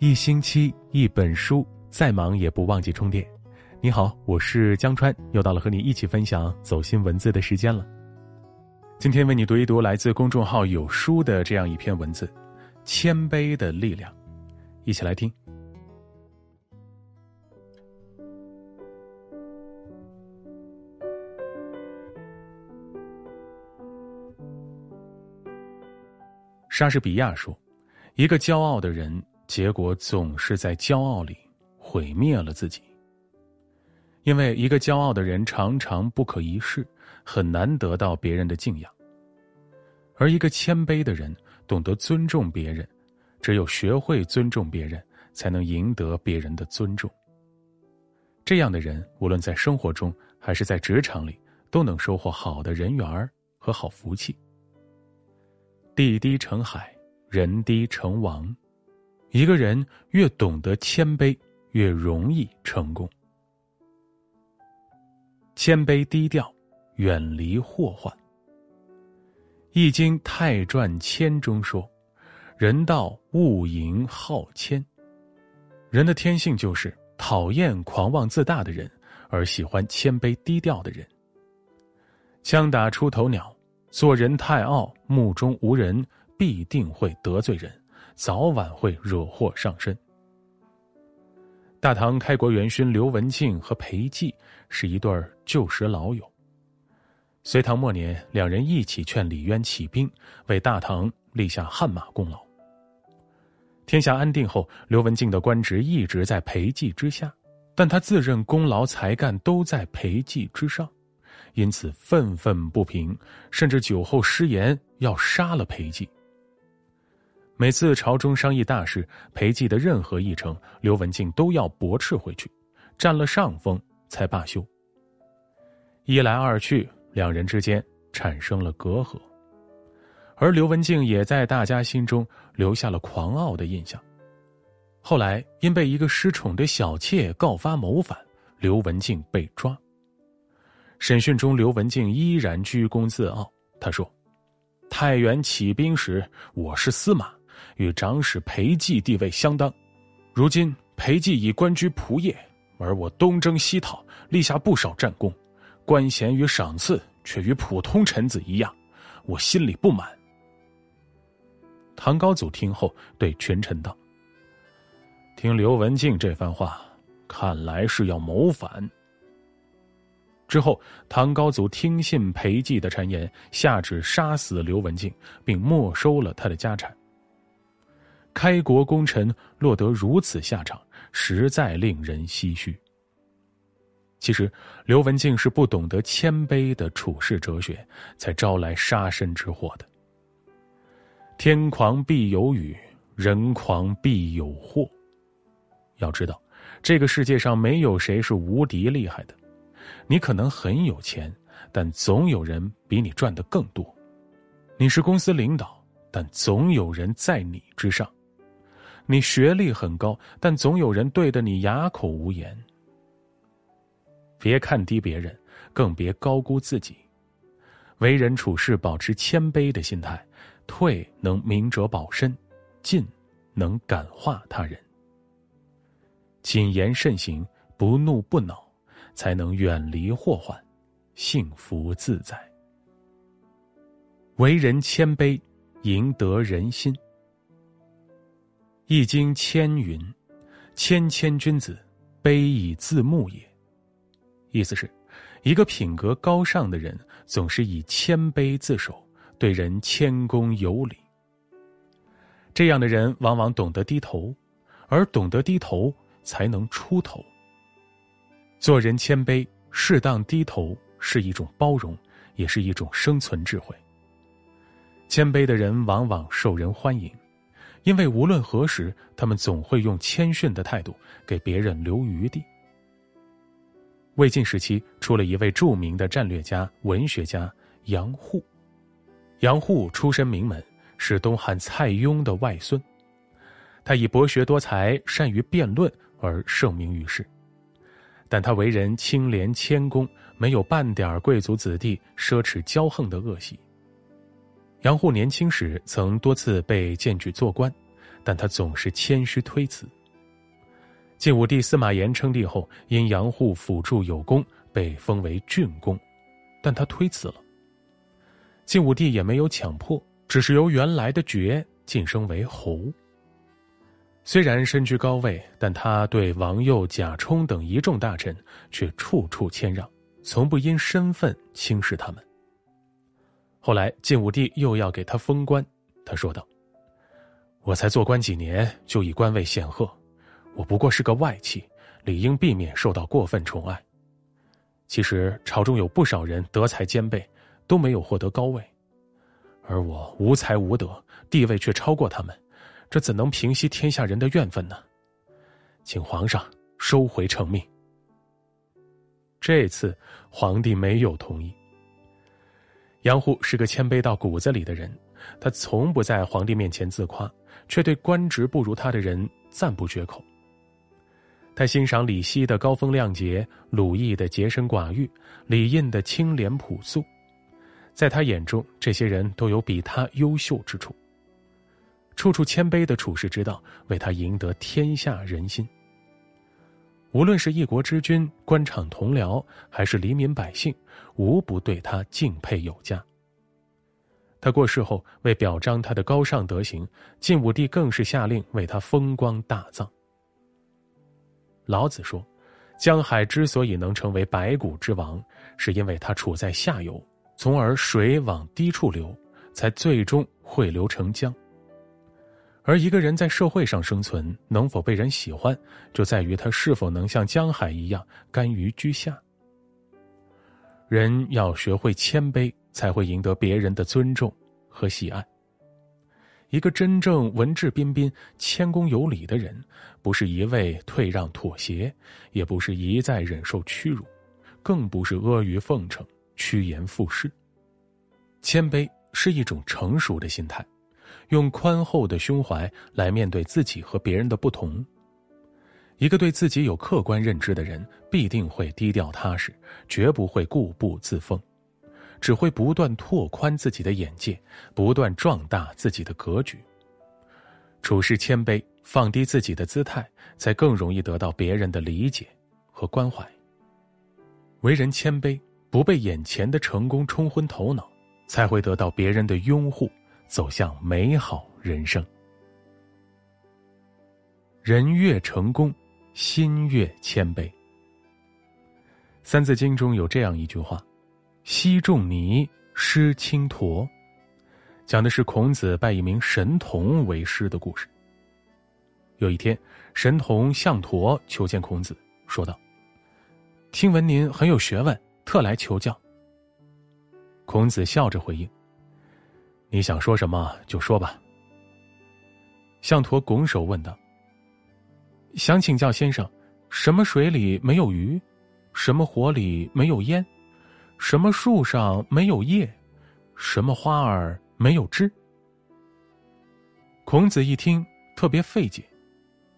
一星期一本书，再忙也不忘记充电。你好，我是江川，又到了和你一起分享走心文字的时间了。今天为你读一读来自公众号有书的这样一篇文字：谦卑的力量。一起来听。莎士比亚说：“一个骄傲的人，结果总是在骄傲里毁灭了自己。因为一个骄傲的人常常不可一世，很难得到别人的敬仰。而一个谦卑的人，懂得尊重别人，只有学会尊重别人，才能赢得别人的尊重。这样的人，无论在生活中还是在职场里，都能收获好的人缘和好福气。”地低成海，人低成王。一个人越懂得谦卑，越容易成功。谦卑低调，远离祸患。《易经·泰传谦》中说：“人道勿盈好谦。”人的天性就是讨厌狂妄自大的人，而喜欢谦卑低调的人。枪打出头鸟。做人太傲，目中无人，必定会得罪人，早晚会惹祸上身。大唐开国元勋刘文静和裴寂是一对旧时老友。隋唐末年，两人一起劝李渊起兵，为大唐立下汗马功劳。天下安定后，刘文静的官职一直在裴寂之下，但他自认功劳才干都在裴寂之上。因此愤愤不平，甚至酒后失言要杀了裴寂。每次朝中商议大事，裴寂的任何议程，刘文静都要驳斥回去，占了上风才罢休。一来二去，两人之间产生了隔阂，而刘文静也在大家心中留下了狂傲的印象。后来因被一个失宠的小妾告发谋反，刘文静被抓。审讯中，刘文静依然居功自傲。他说：“太原起兵时，我是司马，与长史裴寂地位相当。如今裴寂已官居仆射，而我东征西讨，立下不少战功，官衔与赏赐却与普通臣子一样，我心里不满。”唐高祖听后对群臣道：“听刘文静这番话，看来是要谋反。”之后，唐高祖听信裴寂的谗言，下旨杀死刘文静，并没收了他的家产。开国功臣落得如此下场，实在令人唏嘘。其实，刘文静是不懂得谦卑的处世哲学，才招来杀身之祸的。天狂必有雨，人狂必有祸。要知道，这个世界上没有谁是无敌厉害的。你可能很有钱，但总有人比你赚的更多；你是公司领导，但总有人在你之上；你学历很高，但总有人对着你哑口无言。别看低别人，更别高估自己。为人处事保持谦卑的心态，退能明哲保身，进能感化他人。谨言慎行，不怒不恼。才能远离祸患，幸福自在。为人谦卑，赢得人心。易经谦云：“谦谦君子，卑以自牧也。”意思是，一个品格高尚的人，总是以谦卑自守，对人谦恭有礼。这样的人往往懂得低头，而懂得低头，才能出头。做人谦卑，适当低头是一种包容，也是一种生存智慧。谦卑的人往往受人欢迎，因为无论何时，他们总会用谦逊的态度给别人留余地。魏晋时期出了一位著名的战略家、文学家杨户。杨户出身名门，是东汉蔡邕的外孙。他以博学多才、善于辩论而盛名于世。但他为人清廉谦恭，没有半点贵族子弟奢侈骄横的恶习。杨户年轻时曾多次被荐举做官，但他总是谦虚推辞。晋武帝司马炎称帝后，因杨户辅助有功，被封为郡公，但他推辞了。晋武帝也没有强迫，只是由原来的爵晋升为侯。虽然身居高位，但他对王佑、贾充等一众大臣却处处谦让，从不因身份轻视他们。后来晋武帝又要给他封官，他说道：“我才做官几年，就以官位显赫。”我不过是个外戚，理应避免受到过分宠爱。其实朝中有不少人德才兼备，都没有获得高位，而我无才无德，地位却超过他们，这怎能平息天下人的怨愤呢？请皇上收回成命。这次皇帝没有同意。杨户是个谦卑到骨子里的人，他从不在皇帝面前自夸，却对官职不如他的人赞不绝口。他欣赏李希的高风亮节，鲁毅的洁身寡欲，李印的清廉朴素，在他眼中，这些人都有比他优秀之处。处处谦卑的处世之道，为他赢得天下人心。无论是一国之君、官场同僚，还是黎民百姓，无不对他敬佩有加。他过世后，为表彰他的高尚德行，晋武帝更是下令为他风光大葬。老子说：“江海之所以能成为百谷之王，是因为它处在下游，从而水往低处流，才最终汇流成江。而一个人在社会上生存，能否被人喜欢，就在于他是否能像江海一样甘于居下。人要学会谦卑，才会赢得别人的尊重和喜爱。”一个真正文质彬彬、谦恭有礼的人，不是一味退让妥协，也不是一再忍受屈辱，更不是阿谀奉承、趋炎附势。谦卑是一种成熟的心态，用宽厚的胸怀来面对自己和别人的不同。一个对自己有客观认知的人，必定会低调踏实，绝不会固步自封。只会不断拓宽自己的眼界，不断壮大自己的格局。处事谦卑，放低自己的姿态，才更容易得到别人的理解和关怀。为人谦卑，不被眼前的成功冲昏头脑，才会得到别人的拥护，走向美好人生。人越成功，心越谦卑。《三字经》中有这样一句话。昔仲尼师青驼，讲的是孔子拜一名神童为师的故事。有一天，神童项驼求见孔子，说道：“听闻您很有学问，特来求教。”孔子笑着回应：“你想说什么就说吧。”项驼拱手问道：“想请教先生，什么水里没有鱼？什么火里没有烟？”什么树上没有叶，什么花儿没有枝？孔子一听，特别费解，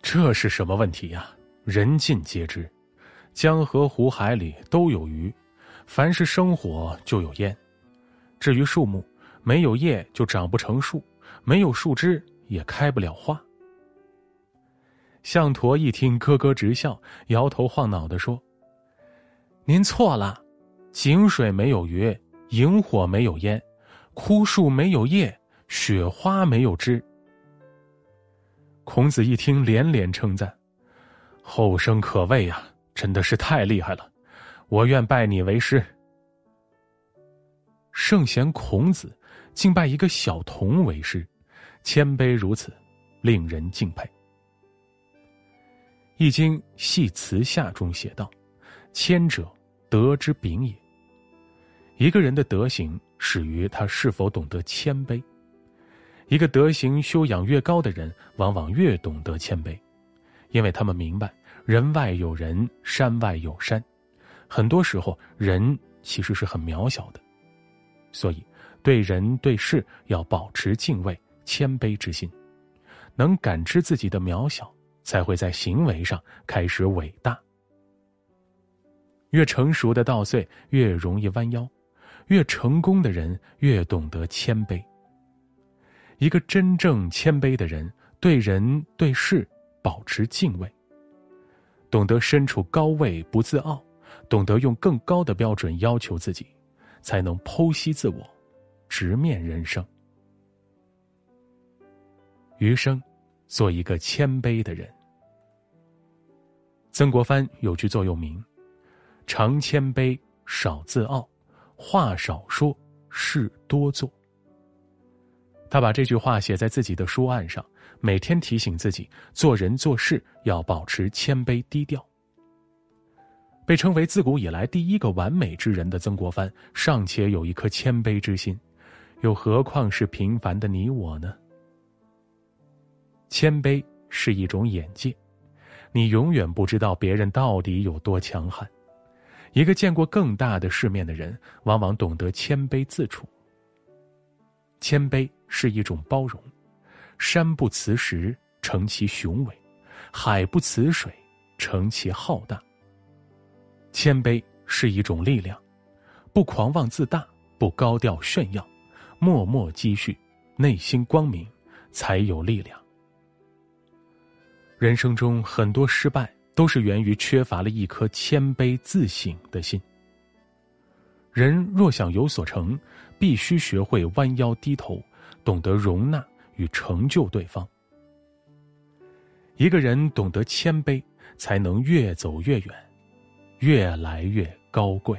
这是什么问题呀？人尽皆知，江河湖海里都有鱼，凡是生火就有烟。至于树木，没有叶就长不成树，没有树枝也开不了花。项驼一听，咯咯直笑，摇头晃脑的说：“您错了。”井水没有鱼，萤火没有烟，枯树没有叶，雪花没有枝。孔子一听，连连称赞：“后生可畏呀，真的是太厉害了！我愿拜你为师。”圣贤孔子竟拜一个小童为师，谦卑如此，令人敬佩。《易经·系辞下》中写道：“谦者，德之秉也。”一个人的德行始于他是否懂得谦卑。一个德行修养越高的人，往往越懂得谦卑，因为他们明白人外有人，山外有山，很多时候人其实是很渺小的，所以对人对事要保持敬畏、谦卑之心，能感知自己的渺小，才会在行为上开始伟大。越成熟的稻穗越容易弯腰。越成功的人越懂得谦卑。一个真正谦卑的人，对人对事保持敬畏，懂得身处高位不自傲，懂得用更高的标准要求自己，才能剖析自我，直面人生。余生，做一个谦卑的人。曾国藩有句座右铭：“常谦卑，少自傲，话少说，事多做。”他把这句话写在自己的书案上，每天提醒自己做人做事要保持谦卑低调。被称为自古以来第一个完美之人的曾国藩，尚且有一颗谦卑之心，又何况是平凡的你我呢？谦卑是一种眼界。你永远不知道别人到底有多强悍。一个见过更大的世面的人，往往懂得谦卑自处。谦卑是一种包容，山不辞石，成其雄伟；海不辞水，成其浩大。谦卑是一种力量，不狂妄自大，不高调炫耀，默默积蓄，内心光明，才有力量。人生中很多失败，都是源于缺乏了一颗谦卑自省的心。人若想有所成，必须学会弯腰低头，懂得容纳与成就对方。一个人懂得谦卑，才能越走越远，越来越高贵。